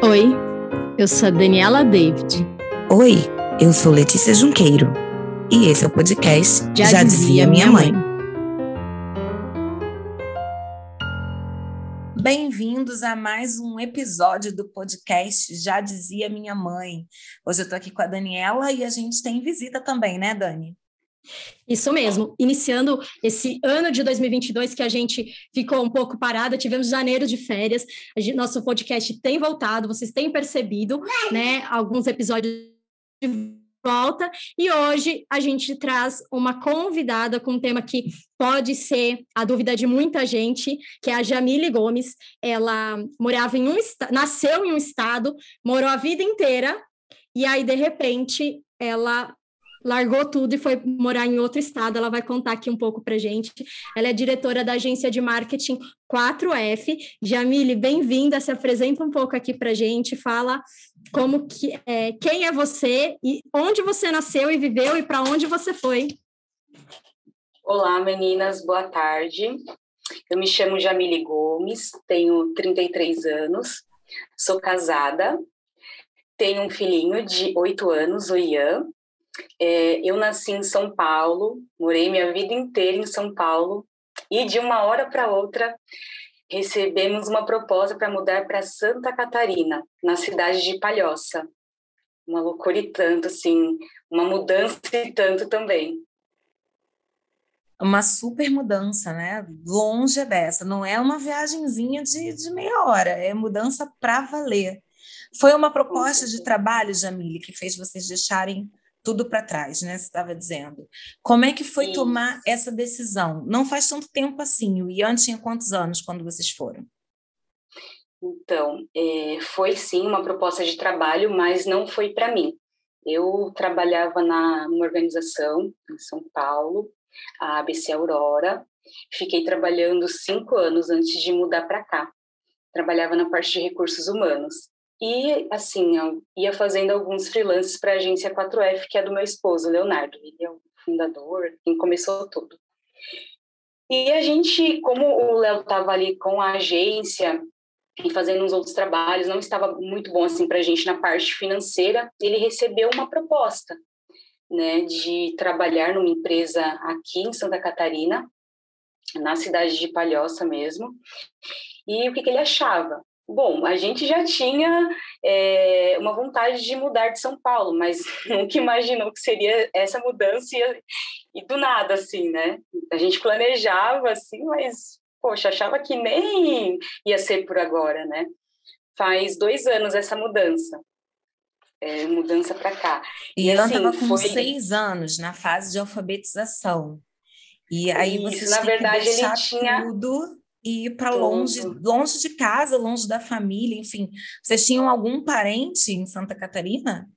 Oi, eu sou a Daniela David. Oi, eu sou Letícia Junqueiro. E esse é o podcast Já, Já dizia, Minha Mãe. mãe. Bem-vindos a mais um episódio do podcast Já Dizia Minha Mãe. Hoje eu estou aqui com a Daniela e a gente tem visita também, né, Dani? Isso mesmo, iniciando esse ano de 2022 que a gente ficou um pouco parada, tivemos janeiro de férias, gente, nosso podcast tem voltado, vocês têm percebido, né, alguns episódios de volta, e hoje a gente traz uma convidada com um tema que pode ser a dúvida de muita gente, que é a Jamile Gomes, ela morava em um, nasceu em um estado, morou a vida inteira, e aí, de repente, ela largou tudo e foi morar em outro estado. Ela vai contar aqui um pouco para gente. Ela é diretora da agência de marketing 4F. Jamile, bem-vinda. Se apresenta um pouco aqui para gente. Fala como que é, quem é você e onde você nasceu e viveu e para onde você foi. Olá, meninas. Boa tarde. Eu me chamo Jamile Gomes, tenho 33 anos, sou casada, tenho um filhinho de 8 anos, o Ian, é, eu nasci em São Paulo, morei minha vida inteira em São Paulo e de uma hora para outra recebemos uma proposta para mudar para Santa Catarina, na cidade de Palhoça. Uma loucura e tanto, assim, uma mudança e tanto também. Uma super mudança, né? Longe dessa, não é uma viagemzinha de, de meia hora, é mudança para valer. Foi uma proposta de trabalho, Jamile, que fez vocês deixarem tudo para trás, né? Você estava dizendo. Como é que foi Isso. tomar essa decisão? Não faz tanto tempo assim. O Ian tinha quantos anos quando vocês foram? Então, é, foi sim uma proposta de trabalho, mas não foi para mim. Eu trabalhava na, numa organização em São Paulo, a ABC Aurora. Fiquei trabalhando cinco anos antes de mudar para cá. Trabalhava na parte de recursos humanos. E, assim, eu ia fazendo alguns freelances para a agência 4F, que é do meu esposo, Leonardo. Ele é o fundador, quem começou tudo. E a gente, como o Léo estava ali com a agência e fazendo uns outros trabalhos, não estava muito bom assim para a gente na parte financeira, ele recebeu uma proposta, né, de trabalhar numa empresa aqui em Santa Catarina, na cidade de Palhoça mesmo. E o que, que ele achava? Bom, a gente já tinha é, uma vontade de mudar de São Paulo, mas nunca imaginou que seria essa mudança e, e, do nada, assim, né? A gente planejava, assim, mas, poxa, achava que nem ia ser por agora, né? Faz dois anos essa mudança. É, mudança para cá. E, e ela estava assim, com foi... seis anos na fase de alfabetização. E aí Isso, vocês na verdade, ele tinha tudo e ir para longe, longe de casa, longe da família, enfim. Vocês tinham algum parente em Santa Catarina?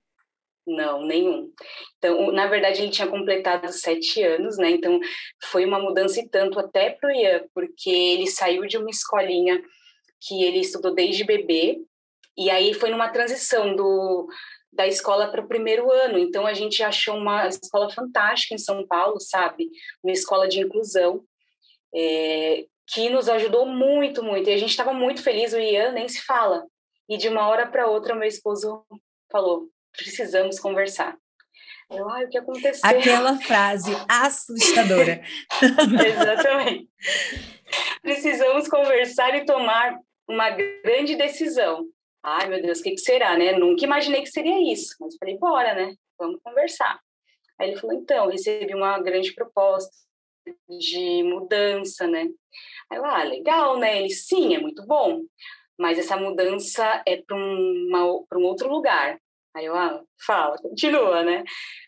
Não, nenhum. Então, na verdade, ele tinha completado sete anos, né? Então, foi uma mudança e tanto até para o Ian, porque ele saiu de uma escolinha que ele estudou desde bebê, e aí foi numa transição do, da escola para o primeiro ano. Então, a gente achou uma escola fantástica em São Paulo, sabe? Uma escola de inclusão. É, que nos ajudou muito, muito. E a gente estava muito feliz, o Ian nem se fala. E de uma hora para outra, meu esposo falou: precisamos conversar. Eu, ai, o que aconteceu? Aquela frase assustadora. Exatamente. Precisamos conversar e tomar uma grande decisão. Ai, meu Deus, o que, que será, né? Nunca imaginei que seria isso. Mas falei, bora, né? Vamos conversar. Aí ele falou, então, recebi uma grande proposta de mudança, né? Aí eu, ah, legal, né? Ele, sim, é muito bom, mas essa mudança é para um outro lugar. Aí eu, ah, fala, continua, né?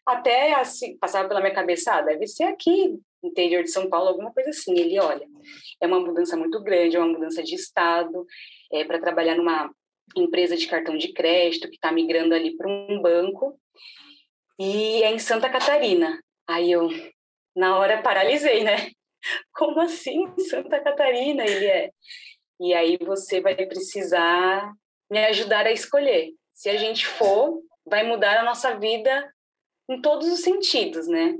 Até assim, passava pela minha cabeça, ah, deve ser aqui, interior de São Paulo, alguma coisa assim. Ele, olha, é uma mudança muito grande, é uma mudança de estado, é para trabalhar numa empresa de cartão de crédito que está migrando ali para um banco, e é em Santa Catarina. Aí eu, na hora paralisei, né? Como assim Santa Catarina? Ele é. E aí você vai precisar me ajudar a escolher. Se a gente for, vai mudar a nossa vida em todos os sentidos, né?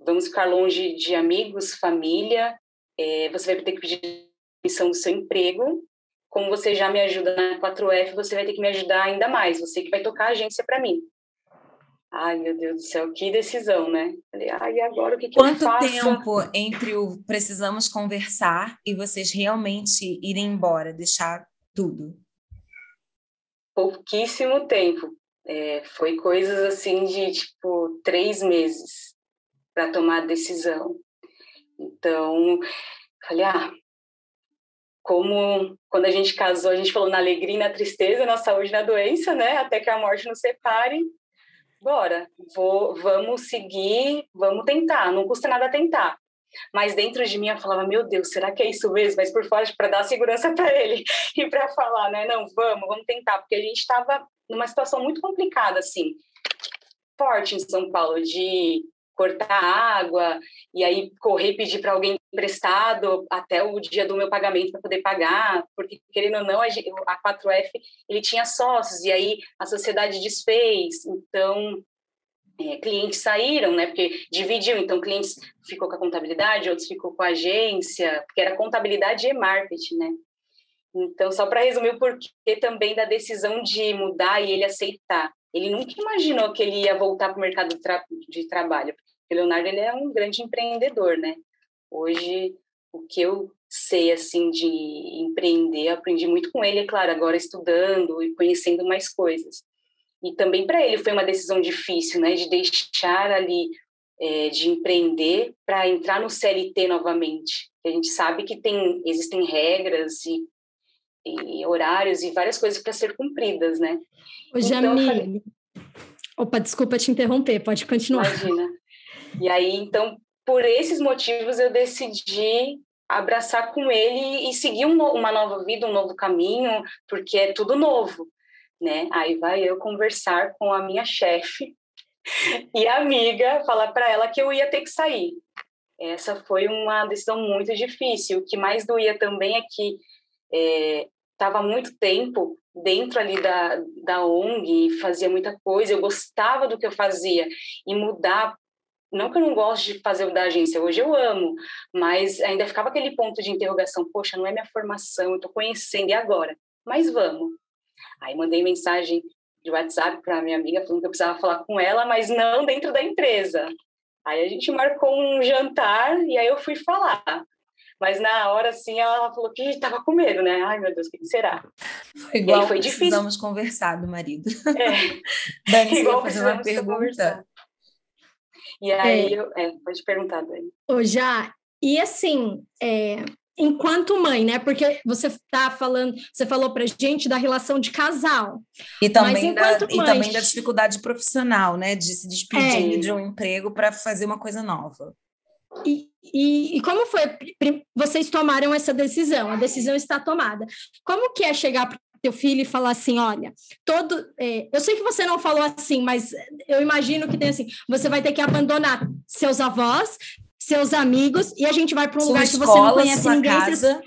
Vamos ficar longe de amigos, família. É, você vai ter que pedir missão do seu emprego. como você já me ajuda na 4F, você vai ter que me ajudar ainda mais, você que vai tocar a agência para mim. Ai, meu Deus do céu, que decisão, né? Falei, ai, agora o que, que Quanto tempo entre o precisamos conversar e vocês realmente irem embora, deixar tudo? Pouquíssimo tempo. É, foi coisas assim de, tipo, três meses para tomar a decisão. Então, falei, ah, como quando a gente casou, a gente falou na alegria e na tristeza, na saúde e na doença, né? Até que a morte nos separe. Bora, vou, vamos seguir, vamos tentar, não custa nada tentar. Mas dentro de mim eu falava, meu Deus, será que é isso mesmo? Mas por fora, para dar segurança para ele e para falar, né? Não, vamos, vamos tentar, porque a gente estava numa situação muito complicada, assim, forte em São Paulo, de cortar água e aí correr pedir para alguém emprestado até o dia do meu pagamento para poder pagar, porque querendo ou não a 4F ele tinha sócios e aí a sociedade desfez, então é, clientes saíram, né? Porque dividiu, então clientes ficou com a contabilidade, outros ficou com a agência, porque era contabilidade e marketing, né? Então, só para resumir o porquê também da decisão de mudar e ele aceitar. Ele nunca imaginou que ele ia voltar para o mercado de trabalho. Porque o Leonardo ele é um grande empreendedor, né? Hoje, o que eu sei assim de empreender, aprendi muito com ele, é claro, agora estudando e conhecendo mais coisas. E também para ele foi uma decisão difícil, né, de deixar ali é, de empreender para entrar no CLT novamente. A gente sabe que tem existem regras e, e horários e várias coisas para ser cumpridas, né? Ô, então, Jamile, falei... opa, desculpa te interromper, pode continuar. Imagina. E aí, então, por esses motivos, eu decidi abraçar com ele e seguir um, uma nova vida, um novo caminho, porque é tudo novo, né? Aí vai eu conversar com a minha chefe e amiga, falar para ela que eu ia ter que sair. Essa foi uma decisão muito difícil. O que mais doía também é que estava é, muito tempo dentro ali da, da ONG, fazia muita coisa, eu gostava do que eu fazia, e mudar não que eu não goste de fazer o da agência, hoje eu amo, mas ainda ficava aquele ponto de interrogação, poxa, não é minha formação, eu estou conhecendo, e agora? Mas vamos. Aí mandei mensagem de WhatsApp para minha amiga falando que eu precisava falar com ela, mas não dentro da empresa. Aí a gente marcou um jantar e aí eu fui falar. Mas na hora, assim, ela falou que estava com medo, né? Ai, meu Deus, o que será? Foi igual foi difícil. precisamos conversar do marido. É. Dani, igual fazer uma pergunta. Conversar. E aí, é. eu, é, pode perguntar, Dani. Ô, já, e assim, é, enquanto mãe, né? Porque você está falando, você falou para gente da relação de casal. E também, da, mãe, e também da dificuldade profissional, né? De se despedir é. de um emprego para fazer uma coisa nova. E, e, e, como foi? Vocês tomaram essa decisão, a decisão está tomada. Como que é chegar para teu filho e falar assim, olha, todo, é, eu sei que você não falou assim, mas eu imagino que tem assim, você vai ter que abandonar seus avós, seus amigos e a gente vai para um sua lugar escola, que você não conhece ninguém. Casa.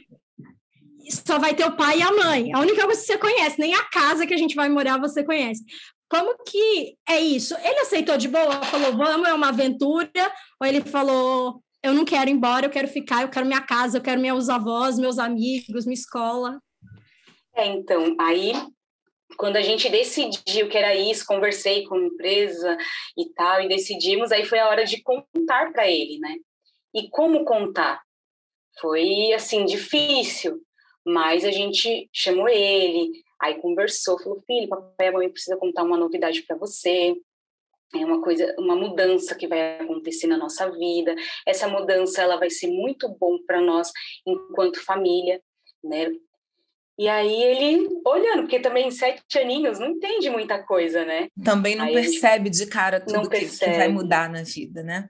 Só vai ter o pai e a mãe. A única coisa que você conhece, nem a casa que a gente vai morar você conhece. Como que é isso? Ele aceitou de boa, falou, vamos, é uma aventura, ou ele falou, eu não quero ir embora, eu quero ficar, eu quero minha casa, eu quero meus avós, meus amigos, minha escola. É, então, aí quando a gente decidiu que era isso, conversei com a empresa e tal, e decidimos, aí foi a hora de contar para ele, né? E como contar? Foi, assim, difícil, mas a gente chamou ele, aí conversou, falou, filho, papai e mamãe precisa contar uma novidade para você, é uma coisa, uma mudança que vai acontecer na nossa vida. Essa mudança ela vai ser muito bom para nós enquanto família, né? E aí ele olhando, porque também sete aninhos não entende muita coisa, né? Também não aí percebe de cara tudo que, que, vai mudar na vida, né?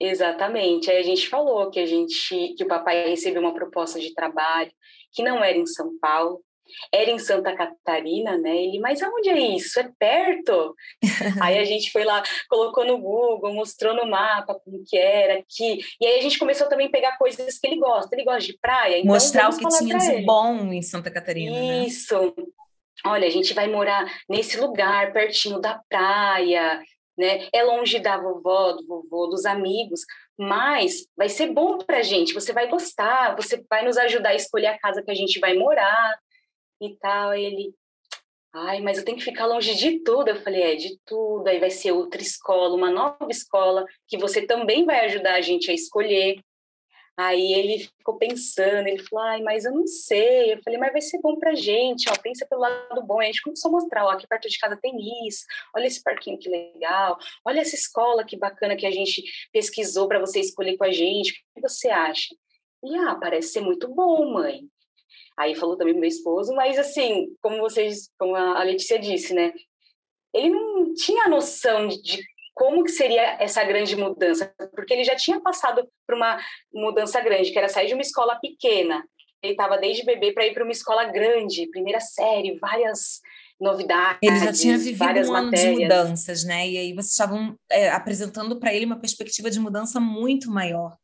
Exatamente. Aí a gente falou que a gente que o papai recebeu uma proposta de trabalho que não era em São Paulo, era em Santa Catarina, né? Ele, mas aonde é isso? É perto? aí a gente foi lá, colocou no Google, mostrou no mapa como que era aqui. E aí a gente começou também a pegar coisas que ele gosta. Ele gosta de praia. Então Mostrar o que tinha de bom em Santa Catarina. Né? Isso. Né? Olha, a gente vai morar nesse lugar, pertinho da praia, né? É longe da vovó, do vovô, dos amigos, mas vai ser bom para a gente. Você vai gostar, você vai nos ajudar a escolher a casa que a gente vai morar e tal. Aí ele, ai, mas eu tenho que ficar longe de tudo. Eu falei, é, de tudo. Aí vai ser outra escola, uma nova escola, que você também vai ajudar a gente a escolher. Aí ele ficou pensando, ele falou, ai, mas eu não sei. Eu falei, mas vai ser bom pra gente, ó, pensa pelo lado bom. E a gente começou a mostrar, ó, aqui perto de casa tem isso, olha esse parquinho que legal, olha essa escola que bacana que a gente pesquisou para você escolher com a gente, o que você acha? E, ah, parece ser muito bom, mãe. Aí falou também meu esposo, mas assim, como vocês, como a Letícia disse, né? Ele não tinha noção de como que seria essa grande mudança, porque ele já tinha passado por uma mudança grande, que era sair de uma escola pequena. Ele estava desde bebê para ir para uma escola grande, primeira série, várias novidades. Ele já tinha vivido um ano matérias. de mudanças, né? E aí vocês estavam é, apresentando para ele uma perspectiva de mudança muito maior.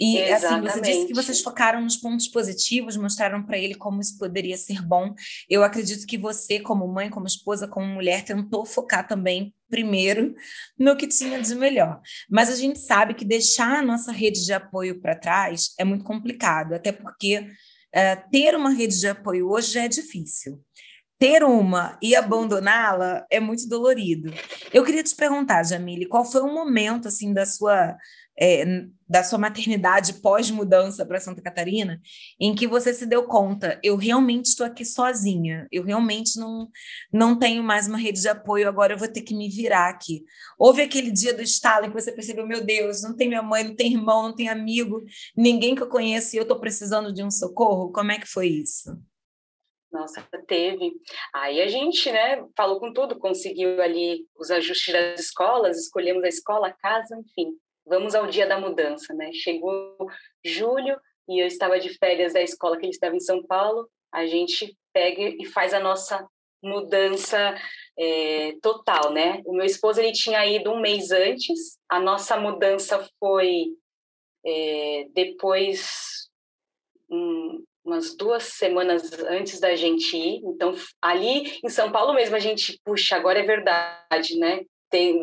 E Exatamente. assim, você disse que vocês focaram nos pontos positivos, mostraram para ele como isso poderia ser bom. Eu acredito que você, como mãe, como esposa, como mulher, tentou focar também primeiro no que tinha de melhor. Mas a gente sabe que deixar a nossa rede de apoio para trás é muito complicado, até porque é, ter uma rede de apoio hoje já é difícil ter uma e abandoná-la é muito dolorido. Eu queria te perguntar, Jamile, qual foi o momento assim da sua é, da sua maternidade pós-mudança para Santa Catarina, em que você se deu conta, eu realmente estou aqui sozinha, eu realmente não, não tenho mais uma rede de apoio, agora eu vou ter que me virar aqui. Houve aquele dia do estalo em que você percebeu, meu Deus, não tem minha mãe, não tem irmão, não tem amigo, ninguém que eu conheço e eu estou precisando de um socorro? Como é que foi isso? Nossa, teve. Aí a gente, né, falou com tudo, conseguiu ali os ajustes das escolas, escolhemos a escola, a casa, enfim vamos ao dia da mudança, né? Chegou julho e eu estava de férias da escola que ele estava em São Paulo, a gente pega e faz a nossa mudança é, total, né? O meu esposo ele tinha ido um mês antes, a nossa mudança foi é, depois um, umas duas semanas antes da gente ir. Então ali em São Paulo mesmo a gente puxa agora é verdade, né? Tem,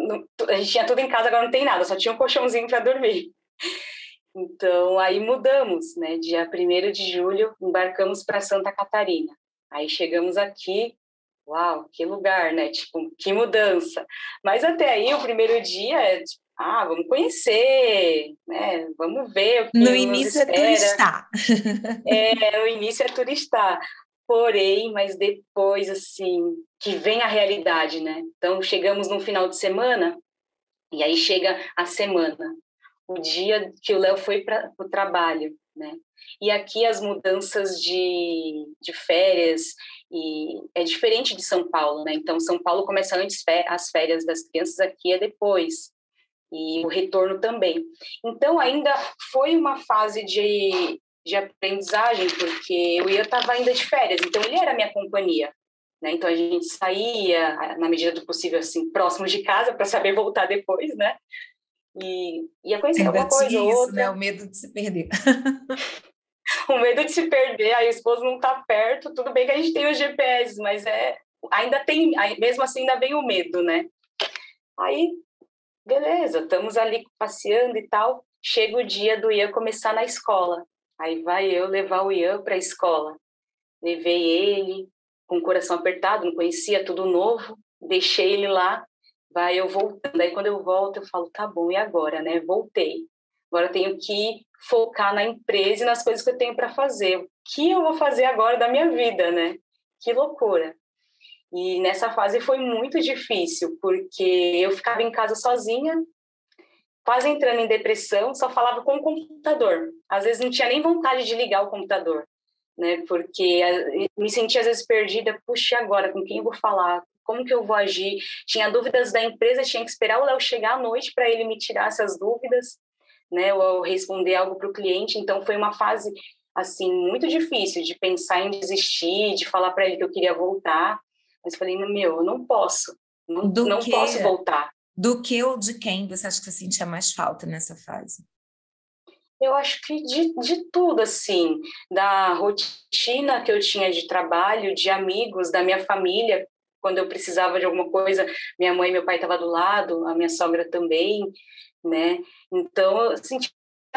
a gente tinha tudo em casa, agora não tem nada, só tinha um colchãozinho para dormir. Então, aí mudamos, né? Dia 1 de julho, embarcamos para Santa Catarina. Aí chegamos aqui, uau, que lugar, né? Tipo, que mudança. Mas até aí, o primeiro dia é tipo, ah, vamos conhecer, né? Vamos ver o que No início é turistar. É, no início é turistar porém, mas depois, assim, que vem a realidade, né? Então, chegamos no final de semana, e aí chega a semana, o dia que o Léo foi para o trabalho, né? E aqui as mudanças de, de férias e é diferente de São Paulo, né? Então, São Paulo começa antes as férias das crianças, aqui é depois. E o retorno também. Então, ainda foi uma fase de, de aprendizagem, porque eu ia estava ainda de férias, então ele era minha companhia. Né? Então a gente saía, na medida do possível, assim, próximos de casa, para saber voltar depois, né? E ia conhecer alguma coisa isso, outra. Né? O medo de se perder. o medo de se perder, aí o esposo não está perto, tudo bem que a gente tem os GPS, mas é ainda tem, mesmo assim ainda vem o medo, né? Aí, beleza, estamos ali passeando e tal. Chega o dia do Ian começar na escola. Aí vai eu levar o Ian para a escola. Levei ele com o coração apertado, não conhecia tudo novo, deixei ele lá. Vai eu voltando. Aí quando eu volto, eu falo, tá bom, e agora, né? Voltei. Agora eu tenho que focar na empresa e nas coisas que eu tenho para fazer. O que eu vou fazer agora da minha vida, né? Que loucura. E nessa fase foi muito difícil, porque eu ficava em casa sozinha, quase entrando em depressão, só falava com o computador. Às vezes não tinha nem vontade de ligar o computador, né? Porque eh, me sentia às vezes perdida, puxa, agora com quem eu vou falar? Como que eu vou agir? Tinha dúvidas da empresa, tinha que esperar o Léo chegar à noite para ele me tirar essas dúvidas, né? Ou responder algo para o cliente. Então foi uma fase assim muito difícil de pensar em desistir, de falar para ele que eu queria voltar. Mas falei, meu, eu não posso, não, não posso voltar do que ou de quem você acha que você sentia mais falta nessa fase? Eu acho que de, de tudo, assim, da rotina que eu tinha de trabalho, de amigos, da minha família, quando eu precisava de alguma coisa, minha mãe e meu pai estavam do lado, a minha sogra também, né? Então, eu senti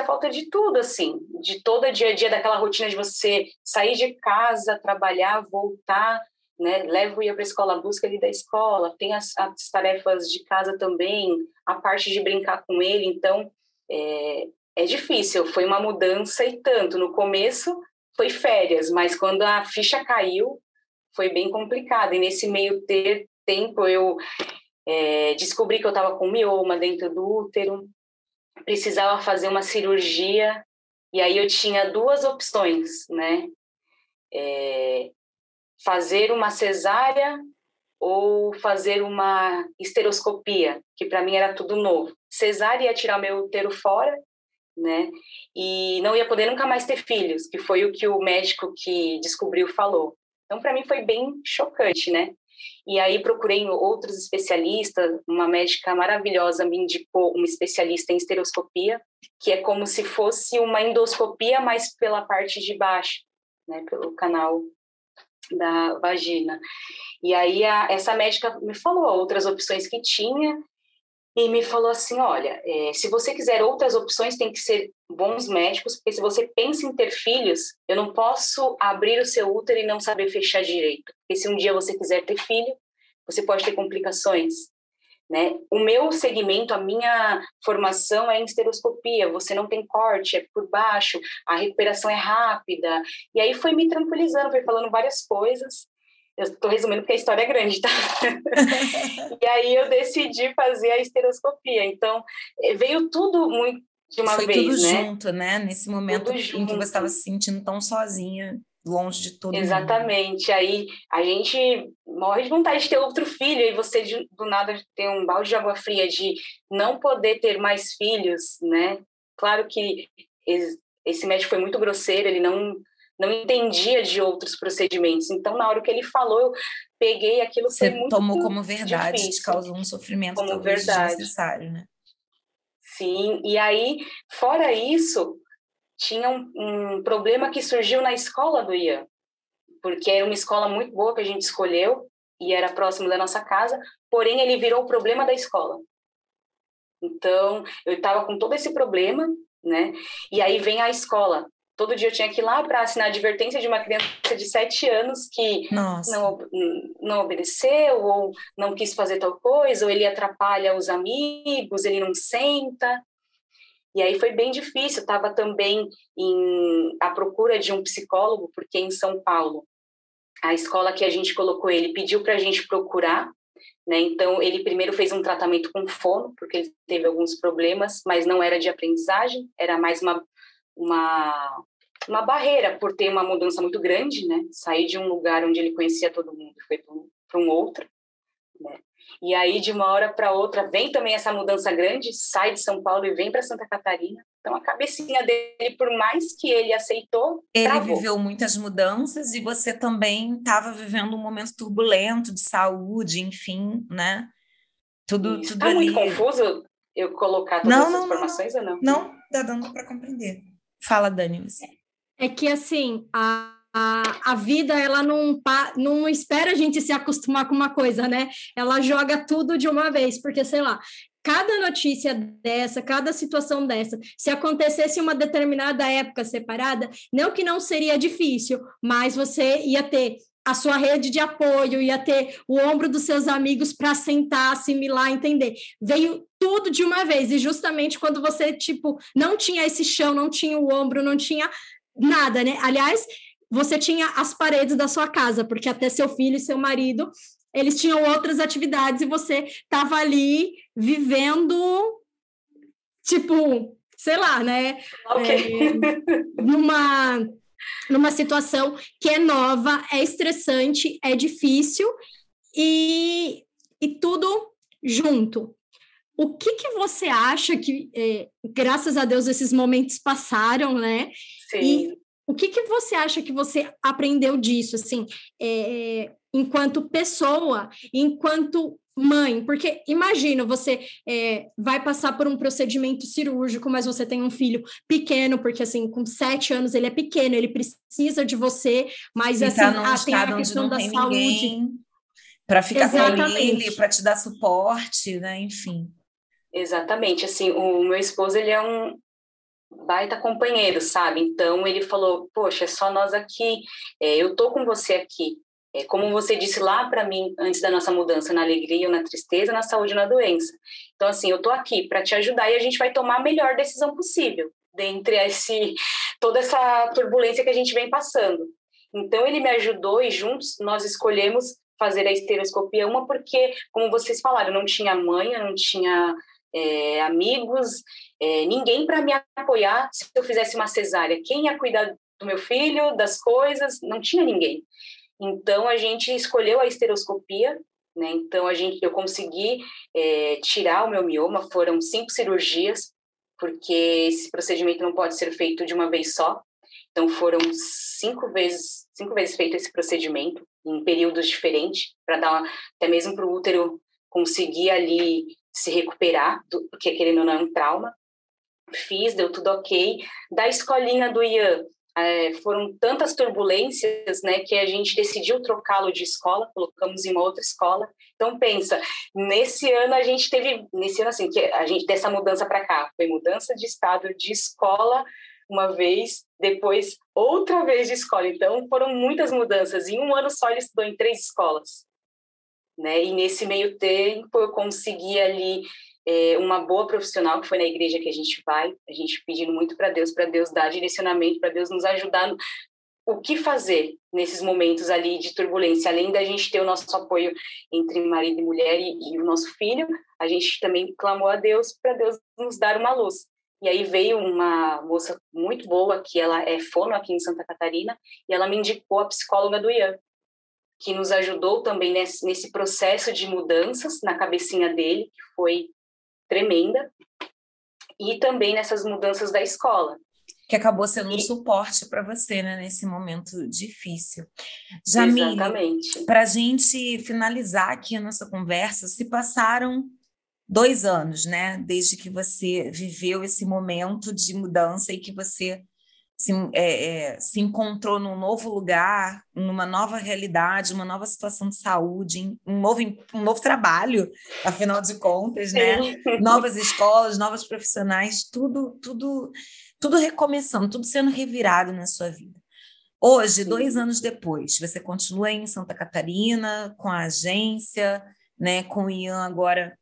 falta de tudo, assim, de todo o dia a dia, daquela rotina de você sair de casa, trabalhar, voltar, né? Levo ia para a escola, busca ele da escola, tem as, as, tarefas de casa também, a parte de brincar com ele, então é, é difícil. Foi uma mudança e tanto. No começo foi férias, mas quando a ficha caiu, foi bem complicado. E nesse meio ter, tempo eu é, descobri que eu estava com mioma dentro do útero, precisava fazer uma cirurgia, e aí eu tinha duas opções, né? É, fazer uma cesárea ou fazer uma esteroscopia, que para mim era tudo novo. Cesárea ia tirar meu útero fora, né? E não ia poder nunca mais ter filhos, que foi o que o médico que descobriu falou. Então, para mim foi bem chocante, né? E aí procurei outros especialistas, uma médica maravilhosa me indicou uma especialista em esteroscopia, que é como se fosse uma endoscopia, mas pela parte de baixo, né, pelo canal da vagina. E aí a, essa médica me falou outras opções que tinha e me falou assim, olha, é, se você quiser outras opções, tem que ser bons médicos, porque se você pensa em ter filhos, eu não posso abrir o seu útero e não saber fechar direito. Porque se um dia você quiser ter filho, você pode ter complicações. Né? O meu segmento, a minha formação é em esteroscopia, você não tem corte, é por baixo, a recuperação é rápida. E aí foi me tranquilizando, foi falando várias coisas. Eu estou resumindo porque a história é grande, tá? e aí eu decidi fazer a esteroscopia. Então, eh, veio tudo muito de uma Foi vez, tudo né? junto, né? Nesse momento tudo em junto. que você estava se sentindo tão sozinha, longe de todo Exatamente. Mundo. Aí a gente morre de vontade de ter outro filho e você de, do nada tem um balde de água fria de não poder ter mais filhos, né? Claro que esse médico foi muito grosseiro, ele não não entendia de outros procedimentos. Então, na hora que ele falou, eu peguei aquilo Você foi muito tomou como verdade, difícil. te causou um sofrimento como verdade. desnecessário, né? Sim, e aí, fora isso, tinha um, um problema que surgiu na escola do Ian, porque era uma escola muito boa que a gente escolheu e era próximo da nossa casa, porém ele virou o problema da escola. Então, eu estava com todo esse problema, né? E aí vem a escola todo dia eu tinha que ir lá para assinar a advertência de uma criança de sete anos que não, não obedeceu ou não quis fazer tal coisa, ou ele atrapalha os amigos, ele não senta. E aí foi bem difícil. Estava também em, à procura de um psicólogo, porque em São Paulo, a escola que a gente colocou ele pediu para a gente procurar. Né? Então, ele primeiro fez um tratamento com fono, porque ele teve alguns problemas, mas não era de aprendizagem, era mais uma, uma uma barreira por ter uma mudança muito grande, né? Sair de um lugar onde ele conhecia todo mundo e foi para um outro, né? E aí de uma hora para outra vem também essa mudança grande, sai de São Paulo e vem para Santa Catarina. Então a cabecinha dele, por mais que ele aceitou, ele travou. viveu muitas mudanças e você também estava vivendo um momento turbulento de saúde, enfim, né? Tudo, Isso. tudo tá ali. muito confuso eu colocar todas não, essas não, informações não, ou não? Não, dá dando para compreender. Fala, Dani. Você. É que assim, a, a, a vida ela não, não espera a gente se acostumar com uma coisa, né? Ela joga tudo de uma vez, porque sei lá, cada notícia dessa, cada situação dessa, se acontecesse uma determinada época separada, não que não seria difícil, mas você ia ter a sua rede de apoio, ia ter o ombro dos seus amigos para sentar, assimilar, entender. Veio tudo de uma vez, e justamente quando você, tipo, não tinha esse chão, não tinha o ombro, não tinha nada, né? Aliás, você tinha as paredes da sua casa, porque até seu filho e seu marido, eles tinham outras atividades e você estava ali vivendo, tipo, sei lá, né? Okay. É, numa, numa situação que é nova, é estressante, é difícil e, e tudo junto. O que, que você acha que, é, graças a Deus, esses momentos passaram, né? Sim. E o que, que você acha que você aprendeu disso, assim, é, enquanto pessoa, enquanto mãe? Porque imagina, você é, vai passar por um procedimento cirúrgico, mas você tem um filho pequeno, porque assim, com sete anos ele é pequeno, ele precisa de você, mas e assim, ah, tem a questão da saúde. Para ficar Exatamente. com ele, para te dar suporte, né? Enfim. Exatamente. Assim, o meu esposo ele é um baita companheiro, sabe? Então ele falou: Poxa, é só nós aqui, é, eu tô com você aqui. É, como você disse lá para mim antes da nossa mudança, na alegria ou na tristeza, na saúde ou na doença. Então, assim, eu tô aqui para te ajudar e a gente vai tomar a melhor decisão possível dentre esse, toda essa turbulência que a gente vem passando. Então, ele me ajudou e juntos nós escolhemos fazer a estereoscopia, uma porque, como vocês falaram, eu não tinha mãe, eu não tinha é, amigos, é, ninguém para me apoiar se eu fizesse uma cesárea. Quem ia cuidar do meu filho, das coisas? Não tinha ninguém. Então a gente escolheu a estereoscopia, né? Então a gente, eu consegui é, tirar o meu mioma. Foram cinco cirurgias, porque esse procedimento não pode ser feito de uma vez só. Então foram cinco vezes, cinco vezes feito esse procedimento em períodos diferentes para dar até mesmo para o útero conseguir ali se recuperar, do, porque querendo ou não é um trauma. Fiz, deu tudo ok. Da escolinha do Ian, é, foram tantas turbulências, né, que a gente decidiu trocá-lo de escola, colocamos em uma outra escola. Então pensa, nesse ano a gente teve, nesse ano assim, que a gente dessa mudança para cá, foi mudança de estado de escola uma vez, depois outra vez de escola. Então foram muitas mudanças. Em um ano só ele estudou em três escolas né? E nesse meio tempo eu consegui ali é, uma boa profissional que foi na igreja que a gente vai, a gente pedindo muito para Deus, para Deus dar direcionamento, para Deus nos ajudar no, o que fazer nesses momentos ali de turbulência, além da gente ter o nosso apoio entre marido e mulher e, e o nosso filho, a gente também clamou a Deus para Deus nos dar uma luz. E aí veio uma moça muito boa, que ela é fono aqui em Santa Catarina, e ela me indicou a psicóloga do Ian, que nos ajudou também nesse, nesse processo de mudanças na cabecinha dele, que foi tremenda, e também nessas mudanças da escola. Que acabou sendo um suporte para você, né, nesse momento difícil. Jamile, para a gente finalizar aqui a nossa conversa, se passaram dois anos, né, desde que você viveu esse momento de mudança e que você se, é, é, se encontrou num novo lugar, numa nova realidade, uma nova situação de saúde, um novo, um novo trabalho, afinal de contas, né? Novas escolas, novos profissionais, tudo, tudo, tudo recomeçando, tudo sendo revirado na sua vida. Hoje, dois anos depois, você continua em Santa Catarina, com a agência, né, com o Ian agora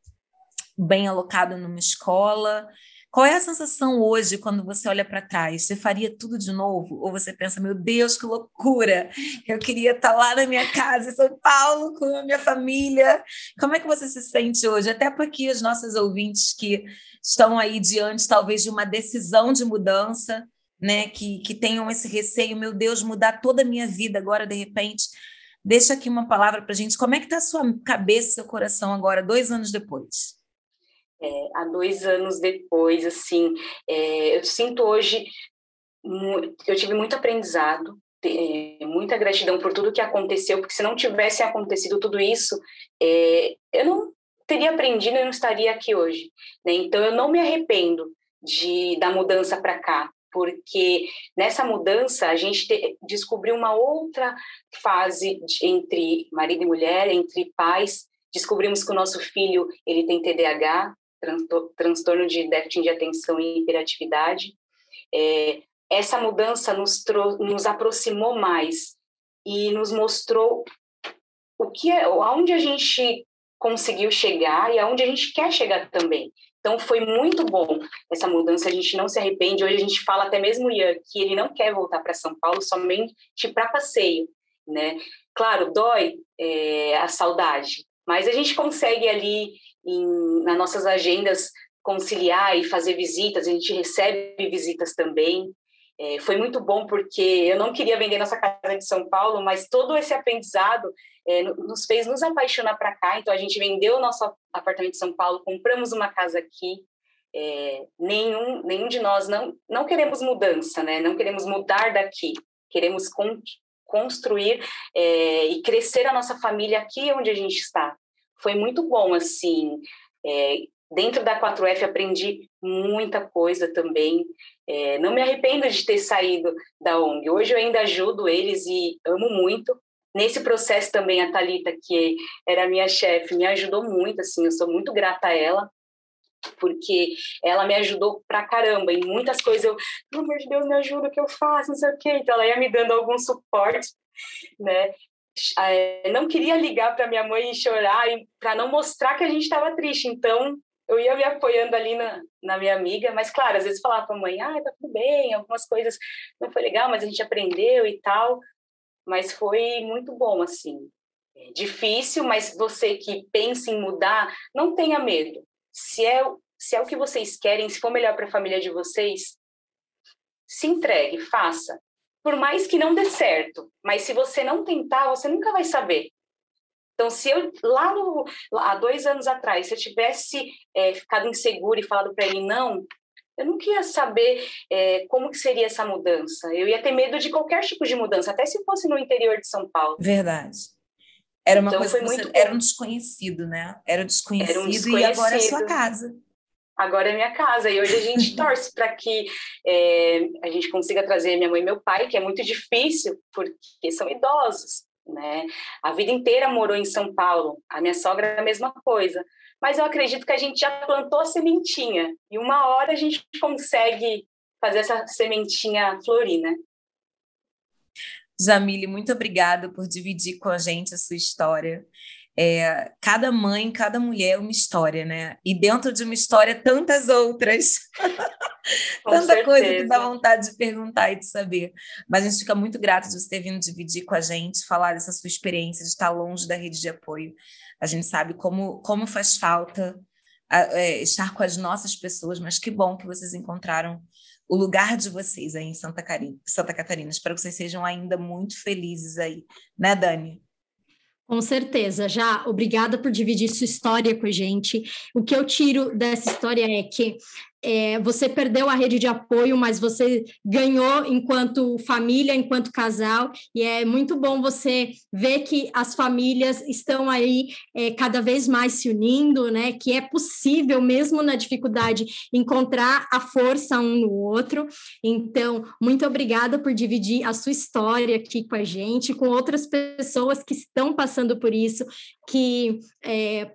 bem alocado numa escola. Qual é a sensação hoje quando você olha para trás? Você faria tudo de novo? Ou você pensa, meu Deus, que loucura! Eu queria estar tá lá na minha casa em São Paulo com a minha família. Como é que você se sente hoje? Até porque os nossos ouvintes que estão aí diante, talvez, de uma decisão de mudança, né? Que, que tenham esse receio, meu Deus, mudar toda a minha vida agora, de repente. Deixa aqui uma palavra para gente. Como é que está a sua cabeça, seu coração agora, dois anos depois? É, há dois anos depois, assim, é, eu sinto hoje, eu tive muito aprendizado, é, muita gratidão por tudo que aconteceu, porque se não tivesse acontecido tudo isso, é, eu não teria aprendido e não estaria aqui hoje. Né? Então, eu não me arrependo de da mudança para cá, porque nessa mudança a gente te, descobriu uma outra fase de, entre marido e mulher, entre pais. Descobrimos que o nosso filho ele tem TDAH, transtorno de déficit de atenção e hiperatividade. É, essa mudança nos, nos aproximou mais e nos mostrou o que é, aonde a gente conseguiu chegar e aonde a gente quer chegar também. Então foi muito bom essa mudança, a gente não se arrepende. Hoje a gente fala até mesmo Ian que ele não quer voltar para São Paulo somente para passeio, né? Claro, dói é, a saudade, mas a gente consegue ali em, nas nossas agendas conciliar e fazer visitas, a gente recebe visitas também. É, foi muito bom porque eu não queria vender nossa casa de São Paulo, mas todo esse aprendizado é, nos fez nos apaixonar para cá. Então a gente vendeu o nosso apartamento de São Paulo, compramos uma casa aqui. É, nenhum, nenhum de nós não, não queremos mudança, né? Não queremos mudar daqui. Queremos con construir é, e crescer a nossa família aqui onde a gente está foi muito bom, assim. É, dentro da 4F aprendi muita coisa também. É, não me arrependo de ter saído da ONG. Hoje eu ainda ajudo eles e amo muito. Nesse processo também a Talita, que era minha chefe, me ajudou muito, assim, eu sou muito grata a ela. porque ela me ajudou pra caramba em muitas coisas. Eu, pelo amor de Deus, me ajuda, o que eu faço, não sei o quê. Então, ela ia me dando algum suporte, né? É, não queria ligar para minha mãe e chorar para não mostrar que a gente estava triste. Então, eu ia me apoiando ali na, na minha amiga, mas claro, às vezes falava para a mãe, ah, tá tudo bem, algumas coisas não foi legal, mas a gente aprendeu e tal. Mas foi muito bom, assim. É difícil, mas você que pensa em mudar, não tenha medo. Se é, se é o que vocês querem, se for melhor para a família de vocês, se entregue, faça. Por mais que não dê certo, mas se você não tentar, você nunca vai saber. Então, se eu, lá no, há dois anos atrás, se eu tivesse é, ficado insegura e falado para ele não, eu não queria saber é, como que seria essa mudança. Eu ia ter medo de qualquer tipo de mudança, até se fosse no interior de São Paulo. Verdade. Era uma então, coisa você, era um desconhecido, né? Era desconhecido, era um desconhecido e agora é sua casa. Agora é minha casa. E hoje a gente torce para que é, a gente consiga trazer minha mãe e meu pai, que é muito difícil, porque são idosos né? A vida inteira morou em São Paulo. A minha sogra é a mesma coisa. Mas eu acredito que a gente já plantou a sementinha e uma hora a gente consegue fazer essa sementinha florir, né? Jamile, muito obrigada por dividir com a gente a sua história. É, cada mãe, cada mulher é uma história, né? E dentro de uma história, tantas outras. Tanta certeza. coisa que dá vontade de perguntar e de saber. Mas a gente fica muito grato de você ter vindo dividir com a gente, falar dessa sua experiência de estar longe da rede de apoio. A gente sabe como, como faz falta é, estar com as nossas pessoas, mas que bom que vocês encontraram o lugar de vocês aí em Santa, Santa Catarina. Espero que vocês sejam ainda muito felizes aí, né, Dani? Com certeza, já obrigada por dividir sua história com a gente. O que eu tiro dessa história é que é, você perdeu a rede de apoio, mas você ganhou enquanto família, enquanto casal, e é muito bom você ver que as famílias estão aí é, cada vez mais se unindo, né? Que é possível, mesmo na dificuldade, encontrar a força um no outro. Então, muito obrigada por dividir a sua história aqui com a gente, com outras pessoas que estão passando por isso, que é,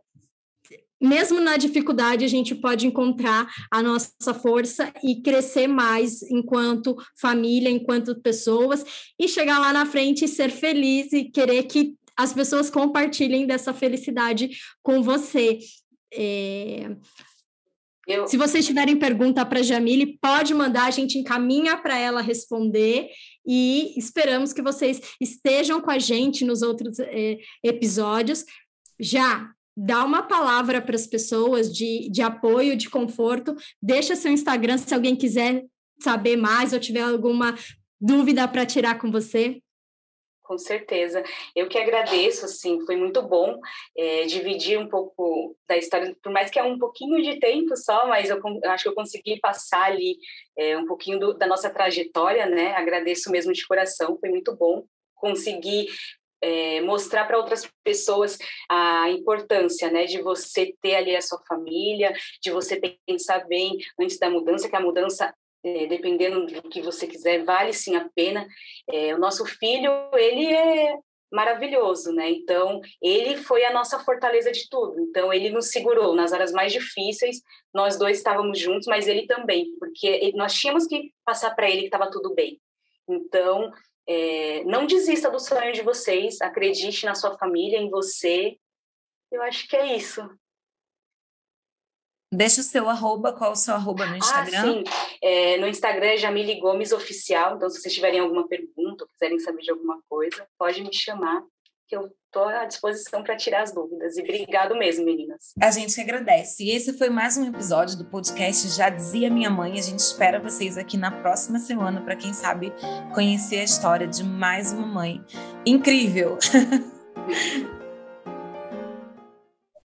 mesmo na dificuldade, a gente pode encontrar a nossa força e crescer mais enquanto família, enquanto pessoas, e chegar lá na frente e ser feliz e querer que as pessoas compartilhem dessa felicidade com você. É... Eu... Se vocês tiverem pergunta para a Jamile, pode mandar, a gente encaminha para ela responder e esperamos que vocês estejam com a gente nos outros é, episódios. Já dá uma palavra para as pessoas de, de apoio, de conforto. Deixa seu Instagram se alguém quiser saber mais ou tiver alguma dúvida para tirar com você. Com certeza. Eu que agradeço, assim, foi muito bom é, dividir um pouco da história, por mais que é um pouquinho de tempo só, mas eu, eu acho que eu consegui passar ali é, um pouquinho do, da nossa trajetória, né? Agradeço mesmo de coração, foi muito bom conseguir é, mostrar para outras pessoas a importância, né, de você ter ali a sua família, de você pensar bem antes da mudança, que a mudança é, dependendo do que você quiser, vale sim a pena. É, o nosso filho, ele é maravilhoso, né? Então, ele foi a nossa fortaleza de tudo. Então, ele nos segurou nas horas mais difíceis. Nós dois estávamos juntos, mas ele também, porque nós tínhamos que passar para ele que estava tudo bem. Então, é, não desista do sonho de vocês, acredite na sua família, em você. Eu acho que é isso. Deixa o seu arroba, qual o seu arroba no Instagram? Ah, sim. É, no Instagram é Jamile Gomes Oficial, então se vocês tiverem alguma pergunta ou quiserem saber de alguma coisa, pode me chamar, que eu estou à disposição para tirar as dúvidas. E obrigado mesmo, meninas. A gente agradece. E esse foi mais um episódio do podcast Já Dizia Minha Mãe. A gente espera vocês aqui na próxima semana para quem sabe conhecer a história de mais uma mãe incrível.